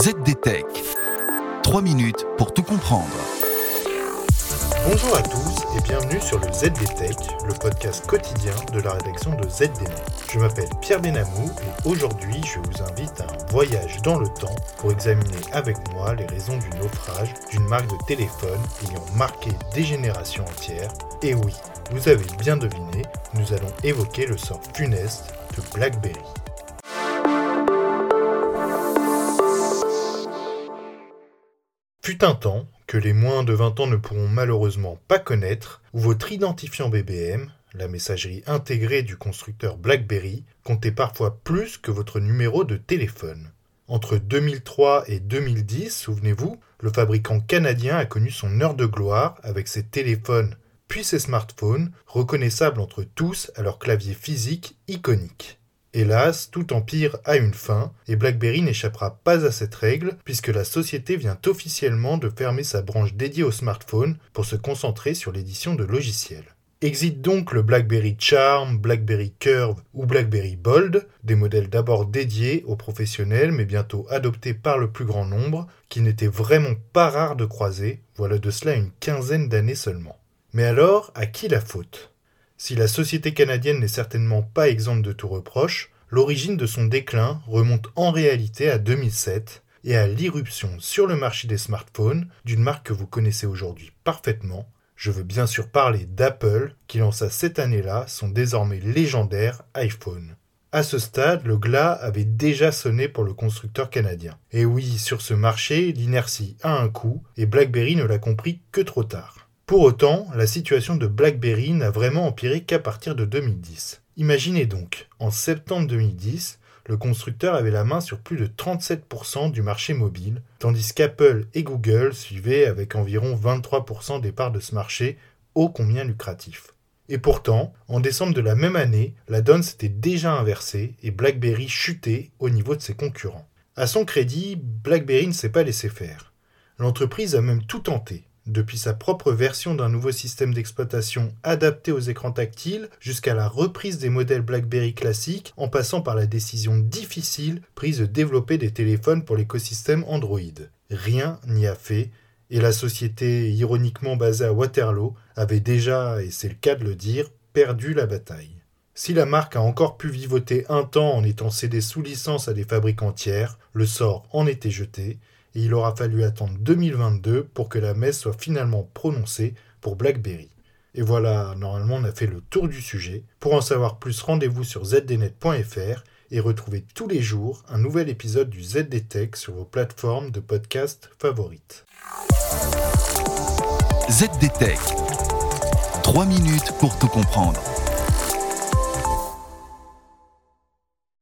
ZDTech. 3 minutes pour tout comprendre. Bonjour à tous et bienvenue sur le ZDTech, le podcast quotidien de la rédaction de ZDNet. Je m'appelle Pierre Benamou et aujourd'hui je vous invite à un voyage dans le temps pour examiner avec moi les raisons du naufrage d'une marque de téléphone ayant marqué des générations entières. Et oui, vous avez bien deviné, nous allons évoquer le sort funeste de BlackBerry. Fut un temps que les moins de 20 ans ne pourront malheureusement pas connaître, où votre identifiant BBM, la messagerie intégrée du constructeur BlackBerry, comptait parfois plus que votre numéro de téléphone. Entre 2003 et 2010, souvenez-vous, le fabricant canadien a connu son heure de gloire avec ses téléphones puis ses smartphones, reconnaissables entre tous à leur clavier physique iconique. Hélas, tout empire a une fin, et BlackBerry n'échappera pas à cette règle, puisque la société vient officiellement de fermer sa branche dédiée aux smartphones pour se concentrer sur l'édition de logiciels. Exit donc le BlackBerry Charm, BlackBerry Curve ou BlackBerry Bold, des modèles d'abord dédiés aux professionnels mais bientôt adoptés par le plus grand nombre, qui n'étaient vraiment pas rares de croiser, voilà de cela une quinzaine d'années seulement. Mais alors, à qui la faute? Si la société canadienne n'est certainement pas exempte de tout reproche, l'origine de son déclin remonte en réalité à 2007 et à l'irruption sur le marché des smartphones d'une marque que vous connaissez aujourd'hui parfaitement. Je veux bien sûr parler d'Apple qui lança cette année-là son désormais légendaire iPhone. À ce stade, le glas avait déjà sonné pour le constructeur canadien. Et oui, sur ce marché, l'inertie a un coût et BlackBerry ne l'a compris que trop tard. Pour autant, la situation de BlackBerry n'a vraiment empiré qu'à partir de 2010. Imaginez donc, en septembre 2010, le constructeur avait la main sur plus de 37% du marché mobile, tandis qu'Apple et Google suivaient avec environ 23% des parts de ce marché, ô combien lucratif. Et pourtant, en décembre de la même année, la donne s'était déjà inversée et BlackBerry chutait au niveau de ses concurrents. À son crédit, BlackBerry ne s'est pas laissé faire. L'entreprise a même tout tenté, depuis sa propre version d'un nouveau système d'exploitation adapté aux écrans tactiles jusqu'à la reprise des modèles BlackBerry classiques en passant par la décision difficile prise de développer des téléphones pour l'écosystème Android. Rien n'y a fait et la société ironiquement basée à Waterloo avait déjà, et c'est le cas de le dire, perdu la bataille. Si la marque a encore pu vivoter un temps en étant cédée sous licence à des fabricants tiers, le sort en était jeté, et il aura fallu attendre 2022 pour que la messe soit finalement prononcée pour BlackBerry. Et voilà, normalement on a fait le tour du sujet. Pour en savoir plus, rendez-vous sur zdnet.fr et retrouvez tous les jours un nouvel épisode du ZDTech sur vos plateformes de podcast favorites. ZDTech. 3 minutes pour tout comprendre.